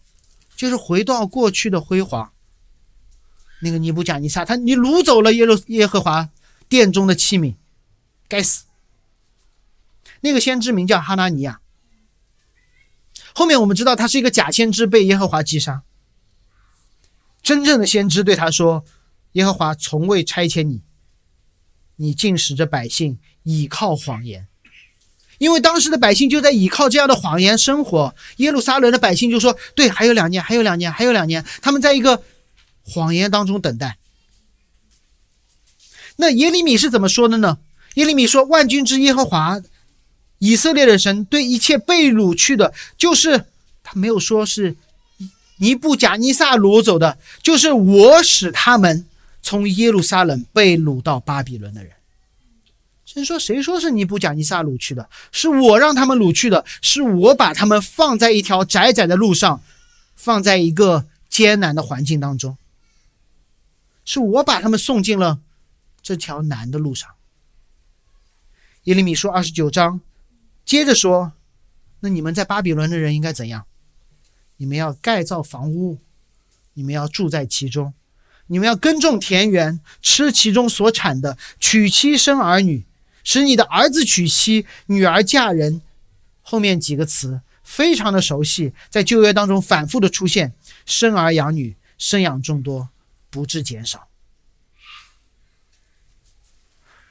就是回到过去的辉煌。那个尼布甲尼撒，他你掳走了耶路耶和华殿中的器皿，该死！那个先知名叫哈纳尼亚，后面我们知道他是一个假先知，被耶和华击杀。真正的先知对他说：“耶和华从未差遣你，你竟使着百姓倚靠谎言。”因为当时的百姓就在倚靠这样的谎言生活。耶路撒冷的百姓就说：“对，还有两年，还有两年，还有两年。”他们在一个谎言当中等待。那耶利米是怎么说的呢？耶利米说：“万军之耶和华。”以色列的神对一切被掳去的，就是他没有说是尼布甲尼撒掳走的，就是我使他们从耶路撒冷被掳到巴比伦的人。神说：“谁说是尼布甲尼撒掳去的？是我让他们掳去的，是我把他们放在一条窄窄的路上，放在一个艰难的环境当中，是我把他们送进了这条难的路上。”耶利米说：“二十九章，接着说，那你们在巴比伦的人应该怎样？你们要盖造房屋，你们要住在其中，你们要耕种田园，吃其中所产的，娶妻生儿女。”使你的儿子娶妻，女儿嫁人，后面几个词非常的熟悉，在旧约当中反复的出现：生儿养女，生养众多，不致减少。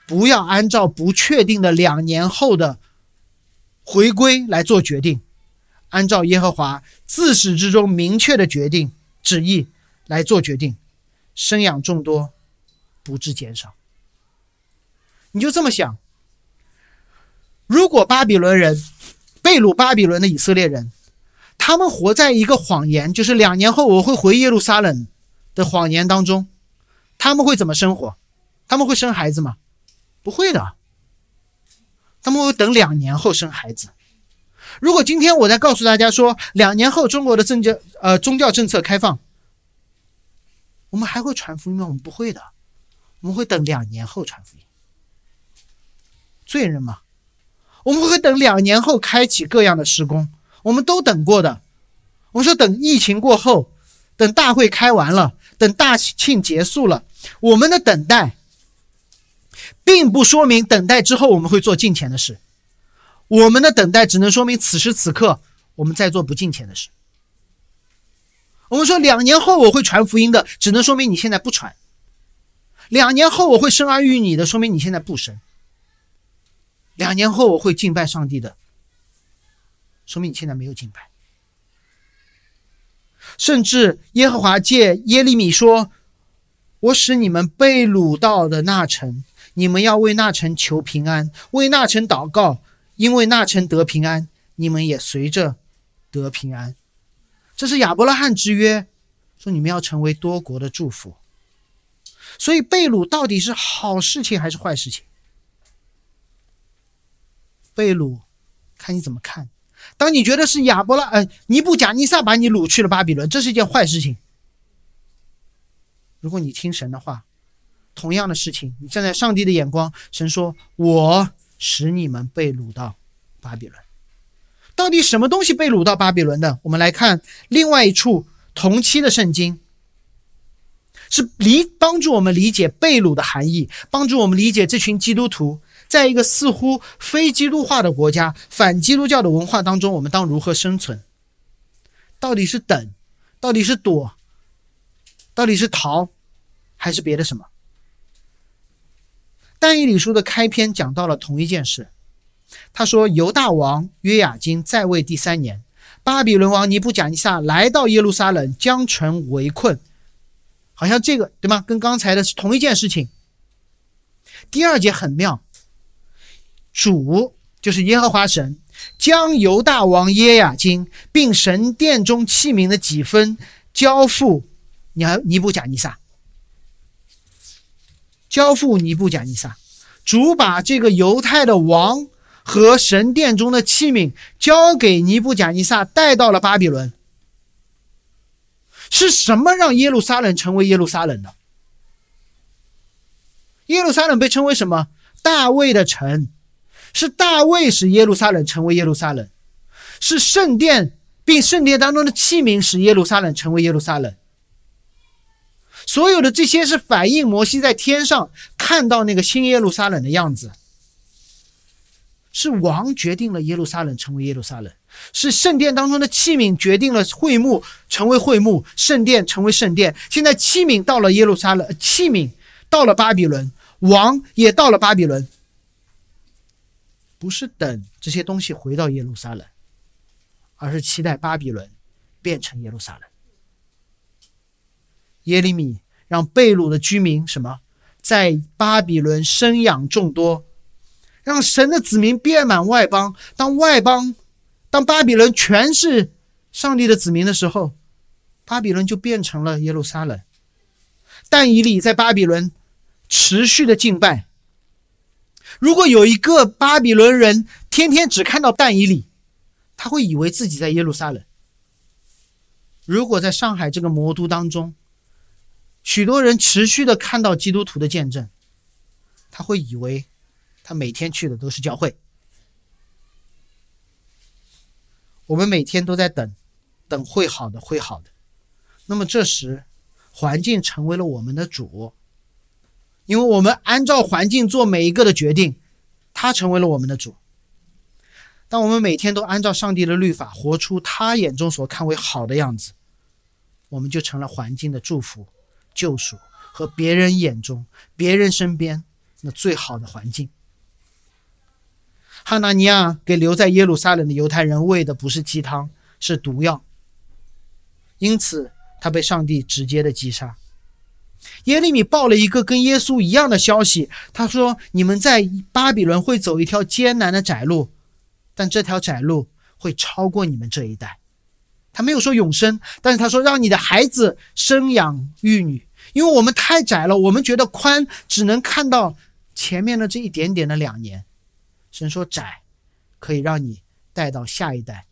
不要按照不确定的两年后的回归来做决定，按照耶和华自始至终明确的决定旨意来做决定，生养众多，不致减少。你就这么想。如果巴比伦人被掳巴比伦的以色列人，他们活在一个谎言，就是两年后我会回耶路撒冷的谎言当中，他们会怎么生活？他们会生孩子吗？不会的，他们会等两年后生孩子。如果今天我在告诉大家说，两年后中国的政教呃宗教政策开放，我们还会传福音吗？我们不会的，我们会等两年后传福音。罪人嘛。我们会等两年后开启各样的施工，我们都等过的。我们说等疫情过后，等大会开完了，等大庆结束了，我们的等待，并不说明等待之后我们会做进钱的事。我们的等待只能说明此时此刻我们在做不进钱的事。我们说两年后我会传福音的，只能说明你现在不传。两年后我会生儿育女的，说明你现在不生。两年后我会敬拜上帝的，说明你现在没有敬拜。甚至耶和华借耶利米说：“我使你们被掳到的那城，你们要为那城求平安，为那城祷告，因为那城得平安，你们也随着得平安。”这是亚伯拉罕之约，说你们要成为多国的祝福。所以被掳到底是好事情还是坏事情？被掳，看你怎么看。当你觉得是亚伯拉，呃，尼布贾尼撒把你掳去了巴比伦，这是一件坏事情。如果你听神的话，同样的事情，你站在上帝的眼光，神说：“我使你们被掳到巴比伦。”到底什么东西被掳到巴比伦的？我们来看另外一处同期的圣经，是理帮助我们理解被掳的含义，帮助我们理解这群基督徒。在一个似乎非基督化的国家、反基督教的文化当中，我们当如何生存？到底是等，到底是躲，到底是逃，还是别的什么？但以理书的开篇讲到了同一件事。他说：“犹大王约雅金在位第三年，巴比伦王尼布甲尼撒来到耶路撒冷，将城围困。好像这个对吗？跟刚才的是同一件事情。第二节很妙。”主就是耶和华神，将犹大王耶雅金并神殿中器皿的几分交付尼尼布甲尼撒，交付尼布甲尼撒。主把这个犹太的王和神殿中的器皿交给尼布甲尼撒，带到了巴比伦。是什么让耶路撒冷成为耶路撒冷的？耶路撒冷被称为什么？大卫的城。是大卫使耶路撒冷成为耶路撒冷，是圣殿并圣殿当中的器皿使耶路撒冷成为耶路撒冷。所有的这些是反映摩西在天上看到那个新耶路撒冷的样子。是王决定了耶路撒冷成为耶路撒冷，是圣殿当中的器皿决定了会幕成为会幕，圣殿成为圣殿。现在器皿到了耶路撒冷，器皿到了巴比伦，王也到了巴比伦。不是等这些东西回到耶路撒冷，而是期待巴比伦变成耶路撒冷。耶利米让贝鲁的居民什么，在巴比伦生养众多，让神的子民遍满外邦。当外邦，当巴比伦全是上帝的子民的时候，巴比伦就变成了耶路撒冷。但以理在巴比伦持续的敬拜。如果有一个巴比伦人天天只看到但以里，他会以为自己在耶路撒冷。如果在上海这个魔都当中，许多人持续的看到基督徒的见证，他会以为他每天去的都是教会。我们每天都在等，等会好的，会好的。那么这时，环境成为了我们的主，因为我们按照环境做每一个的决定，他成为了我们的主。当我们每天都按照上帝的律法活出他眼中所看为好的样子，我们就成了环境的祝福、救赎和别人眼中、别人身边那最好的环境。哈纳尼亚给留在耶路撒冷的犹太人喂的不是鸡汤，是毒药，因此他被上帝直接的击杀。耶利米报了一个跟耶稣一样的消息，他说：“你们在巴比伦会走一条艰难的窄路。”但这条窄路会超过你们这一代。他没有说永生，但是他说让你的孩子生养育女，因为我们太窄了，我们觉得宽只能看到前面的这一点点的两年。神说窄可以让你带到下一代，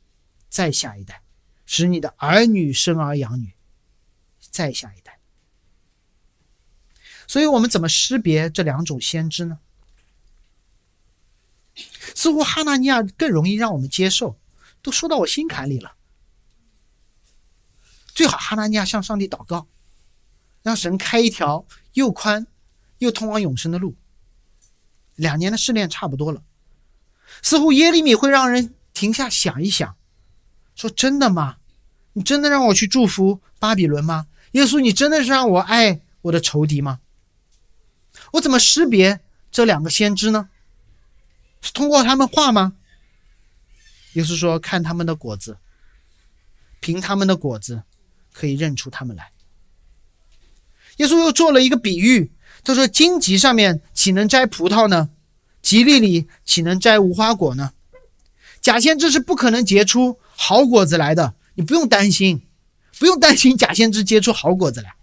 再下一代，使你的儿女生儿养女，再下一代。所以我们怎么识别这两种先知呢？似乎哈纳尼亚更容易让我们接受，都说到我心坎里了。最好哈纳尼亚向上帝祷告，让神开一条又宽又通往永生的路。两年的试炼差不多了，似乎耶利米会让人停下想一想，说：“真的吗？你真的让我去祝福巴比伦吗？耶稣，你真的是让我爱我的仇敌吗？我怎么识别这两个先知呢？”是通过他们话吗？耶稣说：“看他们的果子，凭他们的果子可以认出他们来。”耶稣又做了一个比喻，他说：“荆棘上面岂能摘葡萄呢？吉利里岂能摘无花果呢？假先知是不可能结出好果子来的，你不用担心，不用担心假先知结出好果子来。”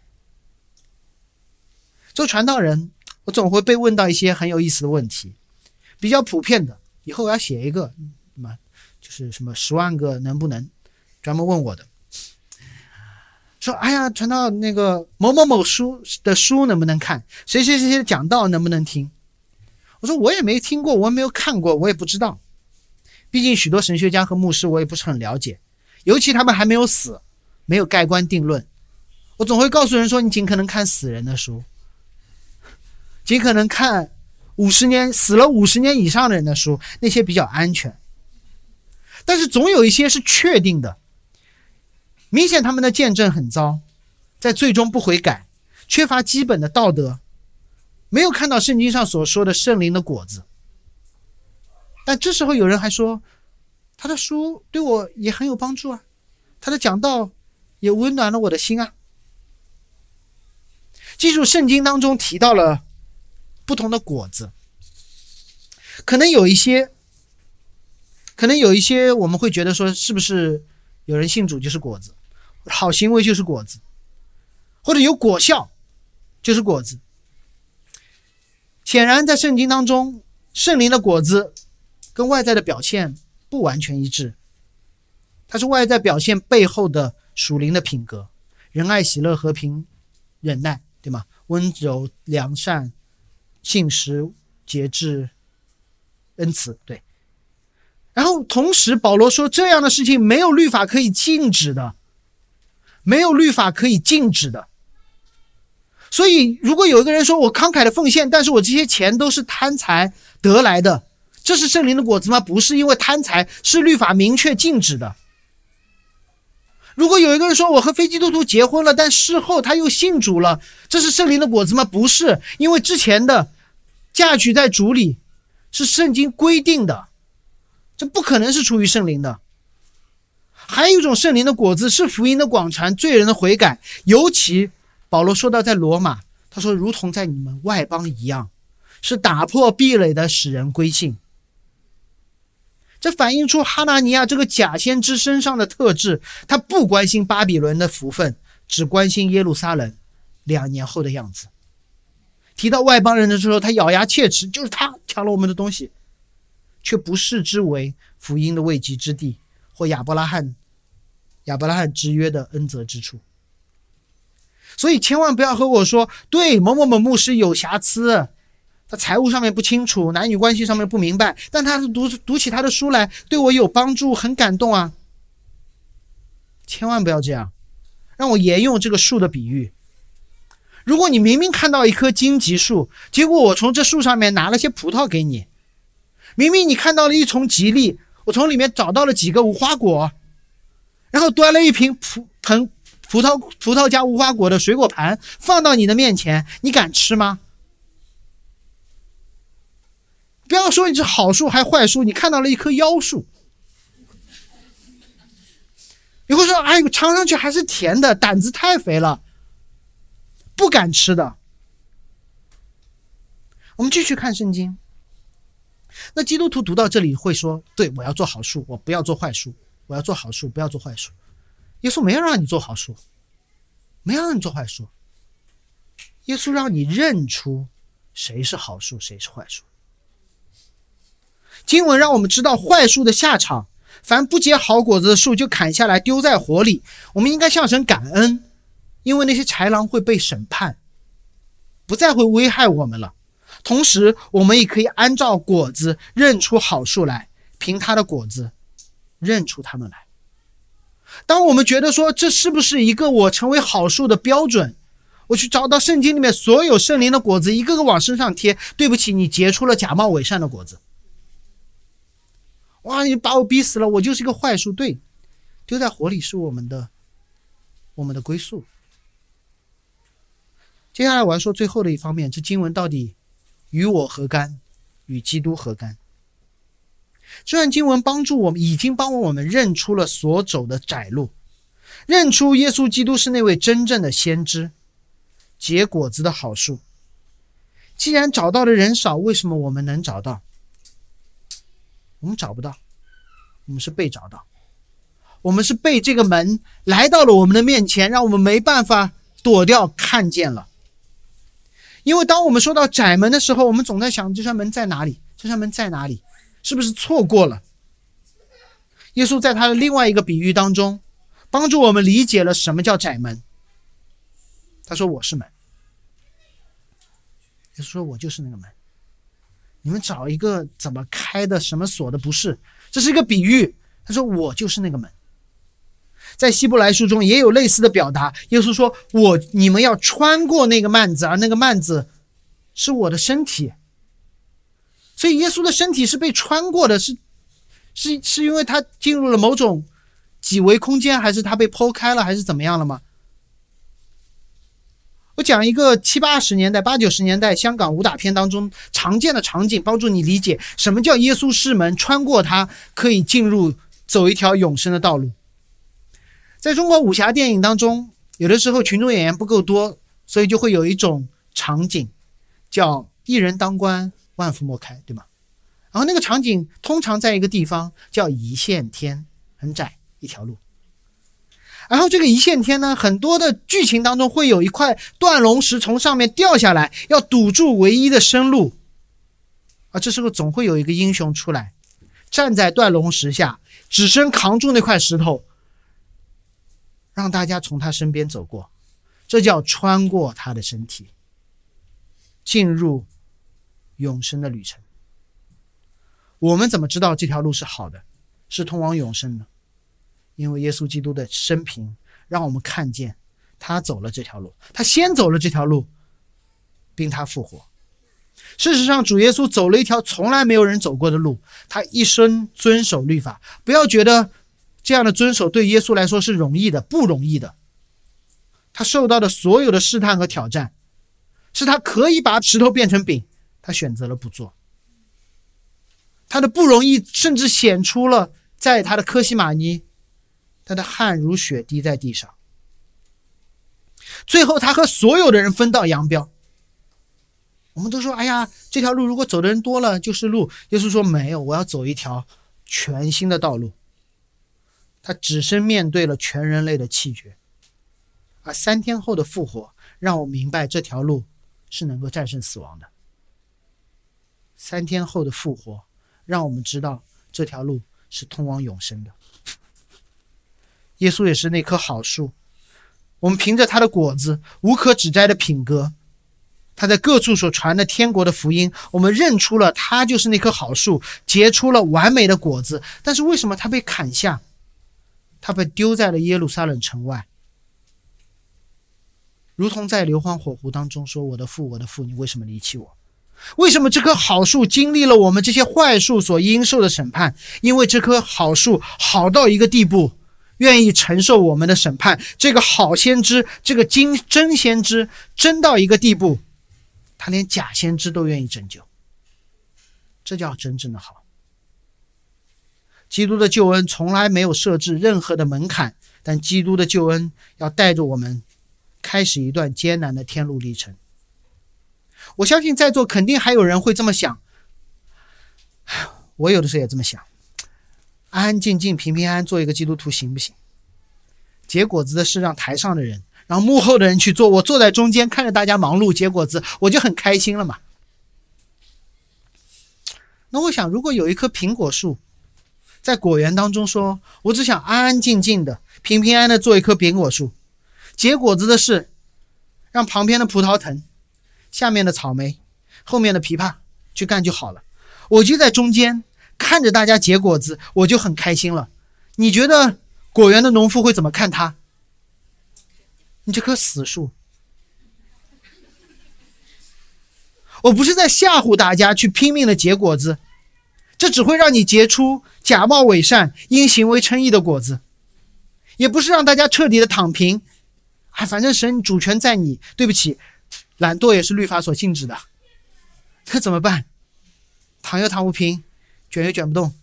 做传道人，我总会被问到一些很有意思的问题。比较普遍的，以后我要写一个什么，就是什么十万个能不能，专门问我的，说哎呀，传到那个某某某书的书能不能看，谁谁谁谁讲道能不能听？我说我也没听过，我也没有看过，我也不知道。毕竟许多神学家和牧师我也不是很了解，尤其他们还没有死，没有盖棺定论。我总会告诉人说，你尽可能看死人的书，尽可能看。五十年死了五十年以上的人的书，那些比较安全，但是总有一些是确定的。明显他们的见证很糟，在最终不悔改，缺乏基本的道德，没有看到圣经上所说的圣灵的果子。但这时候有人还说，他的书对我也很有帮助啊，他的讲道也温暖了我的心啊。记住，圣经当中提到了。不同的果子，可能有一些，可能有一些，我们会觉得说，是不是有人信主就是果子，好行为就是果子，或者有果效就是果子。显然，在圣经当中，圣灵的果子跟外在的表现不完全一致，它是外在表现背后的属灵的品格：仁爱、喜乐、和平、忍耐，对吗？温柔、良善。信实、节制、恩慈，对。然后同时，保罗说这样的事情没有律法可以禁止的，没有律法可以禁止的。所以，如果有一个人说我慷慨的奉献，但是我这些钱都是贪财得来的，这是圣灵的果子吗？不是，因为贪财是律法明确禁止的。如果有一个人说我和非基督徒结婚了，但事后他又信主了，这是圣灵的果子吗？不是，因为之前的。嫁娶在主里，是圣经规定的，这不可能是出于圣灵的。还有一种圣灵的果子是福音的广传、罪人的悔改。尤其保罗说到在罗马，他说如同在你们外邦一样，是打破壁垒的，使人归信。这反映出哈拿尼亚这个假先知身上的特质，他不关心巴比伦的福分，只关心耶路撒冷两年后的样子。提到外邦人的时候，他咬牙切齿，就是他抢了我们的东西，却不视之为福音的慰藉之地或亚伯拉罕亚伯拉罕之约的恩泽之处。所以千万不要和我说，对某某某牧师有瑕疵，他财务上面不清楚，男女关系上面不明白，但他读读起他的书来对我有帮助，很感动啊。千万不要这样，让我沿用这个树的比喻。如果你明明看到一棵荆棘树，结果我从这树上面拿了些葡萄给你；明明你看到了一丛吉利，我从里面找到了几个无花果，然后端了一瓶葡盆葡萄葡萄加无花果的水果盘放到你的面前，你敢吃吗？不要说你是好树还坏树，你看到了一棵妖树，你会说：“哎呦，尝上去还是甜的，胆子太肥了。”不敢吃的。我们继续看圣经。那基督徒读到这里会说：“对我要做好树，我不要做坏树；我要做好树，不要做坏树。”耶稣没有让你做好树，没有让你做坏树。耶稣让你认出谁是好树，谁是坏树。经文让我们知道坏树的下场：凡不结好果子的树，就砍下来丢在火里。我们应该向神感恩。因为那些豺狼会被审判，不再会危害我们了。同时，我们也可以按照果子认出好树来，凭它的果子认出它们来。当我们觉得说这是不是一个我成为好树的标准？我去找到圣经里面所有圣灵的果子，一个个往身上贴。对不起，你结出了假冒伪善的果子。哇，你把我逼死了，我就是一个坏树。对，丢在火里是我们的，我们的归宿。接下来我要说最后的一方面，这经文到底与我何干？与基督何干？这段经文帮助我们，已经帮我们认出了所走的窄路，认出耶稣基督是那位真正的先知，结果子的好树。既然找到的人少，为什么我们能找到？我们找不到，我们是被找到，我们是被这个门来到了我们的面前，让我们没办法躲掉，看见了。因为当我们说到窄门的时候，我们总在想这扇门在哪里？这扇门在哪里？是不是错过了？耶稣在他的另外一个比喻当中，帮助我们理解了什么叫窄门。他说：“我是门。”耶稣说：“我就是那个门。”你们找一个怎么开的、什么锁的不是？这是一个比喻。他说：“我就是那个门。”在希伯来书中也有类似的表达。耶稣说：“我你们要穿过那个幔子，而那个幔子是我的身体。所以耶稣的身体是被穿过的，是是是因为他进入了某种几维空间，还是他被剖开了，还是怎么样了吗？”我讲一个七八十年代、八九十年代香港武打片当中常见的场景，帮助你理解什么叫耶稣是门，穿过它可以进入走一条永生的道路。在中国武侠电影当中，有的时候群众演员不够多，所以就会有一种场景，叫一人当关，万夫莫开，对吗？然后那个场景通常在一个地方叫一线天，很窄一条路。然后这个一线天呢，很多的剧情当中会有一块断龙石从上面掉下来，要堵住唯一的生路。啊，这时候总会有一个英雄出来，站在断龙石下，只身扛住那块石头。让大家从他身边走过，这叫穿过他的身体，进入永生的旅程。我们怎么知道这条路是好的，是通往永生的？因为耶稣基督的生平让我们看见他走了这条路，他先走了这条路，并他复活。事实上，主耶稣走了一条从来没有人走过的路，他一生遵守律法。不要觉得。这样的遵守对耶稣来说是容易的，不容易的。他受到的所有的试探和挑战，是他可以把石头变成饼，他选择了不做。他的不容易甚至显出了在他的科西玛尼，他的汗如雪滴在地上。最后，他和所有的人分道扬镳。我们都说：“哎呀，这条路如果走的人多了就是路。”耶稣说：“没有，我要走一条全新的道路。”他只身面对了全人类的气绝，而三天后的复活让我明白这条路是能够战胜死亡的。三天后的复活让我们知道这条路是通往永生的。耶稣也是那棵好树，我们凭着他的果子无可指摘的品格，他在各处所传的天国的福音，我们认出了他就是那棵好树，结出了完美的果子。但是为什么他被砍下？他被丢在了耶路撒冷城外，如同在硫磺火湖当中说：“我的父，我的父，你为什么离弃我？”为什么这棵好树经历了我们这些坏树所应受的审判？因为这棵好树好到一个地步。愿意承受我们的审判，这个好先知，这个真真先知，真到一个地步，他连假先知都愿意拯救，这叫真正的好。基督的救恩从来没有设置任何的门槛，但基督的救恩要带着我们开始一段艰难的天路历程。我相信在座肯定还有人会这么想，我有的时候也这么想。安安静静、平平安安做一个基督徒行不行？结果子的事让台上的人、让幕后的人去做，我坐在中间看着大家忙碌结果子，我就很开心了嘛。那我想，如果有一棵苹果树在果园当中，说我只想安安静静的、平平安安的做一棵苹果树，结果子的事让旁边的葡萄藤、下面的草莓、后面的枇杷去干就好了，我就在中间。看着大家结果子，我就很开心了。你觉得果园的农夫会怎么看他？你这棵死树！我不是在吓唬大家去拼命的结果子，这只会让你结出假冒伪善、因行为称义的果子，也不是让大家彻底的躺平。啊，反正神主权在你。对不起，懒惰也是律法所禁止的。那怎么办？躺又躺不平。卷又卷不动，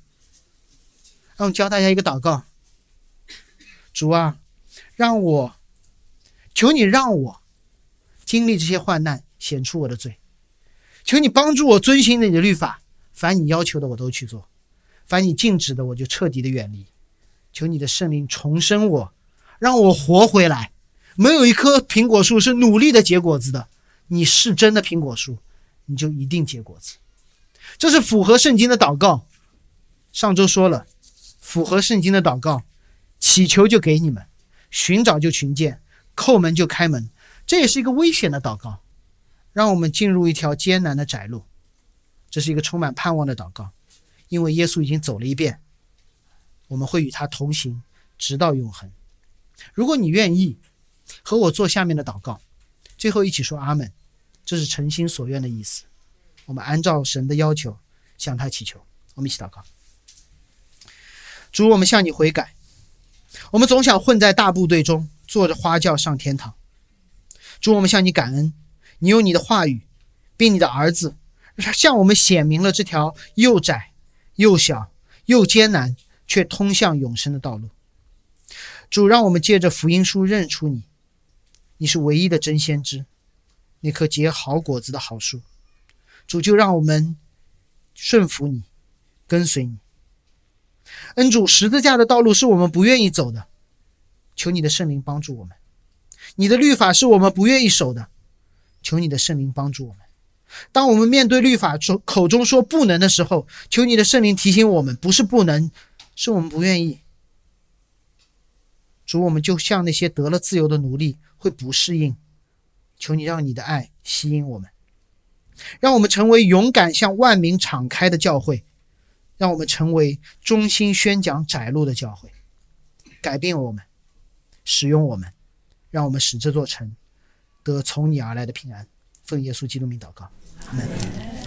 让我教大家一个祷告。主啊，让我求你让我经历这些患难，显出我的罪。求你帮助我遵循你的律法，凡你要求的我都去做，凡你禁止的我就彻底的远离。求你的圣灵重生我，让我活回来。没有一棵苹果树是努力的结果子的，你是真的苹果树，你就一定结果子。这是符合圣经的祷告。上周说了，符合圣经的祷告，祈求就给你们，寻找就寻见，叩门就开门。这也是一个危险的祷告，让我们进入一条艰难的窄路。这是一个充满盼望的祷告，因为耶稣已经走了一遍，我们会与他同行，直到永恒。如果你愿意和我做下面的祷告，最后一起说阿门，这是诚心所愿的意思。我们按照神的要求向他祈求，我们一起祷告。主，我们向你悔改，我们总想混在大部队中，坐着花轿上天堂。主，我们向你感恩，你用你的话语，并你的儿子，向我们显明了这条又窄又小又艰难却通向永生的道路。主，让我们借着福音书认出你，你是唯一的真先知，那棵结好果子的好树。主就让我们顺服你，跟随你。恩主，十字架的道路是我们不愿意走的，求你的圣灵帮助我们。你的律法是我们不愿意守的，求你的圣灵帮助我们。当我们面对律法说口中说不能的时候，求你的圣灵提醒我们，不是不能，是我们不愿意。主，我们就像那些得了自由的奴隶，会不适应。求你让你的爱吸引我们。让我们成为勇敢向万民敞开的教会，让我们成为忠心宣讲窄路的教会，改变我们，使用我们，让我们使这座城得从你而来的平安。奉耶稣基督名祷告，阿门。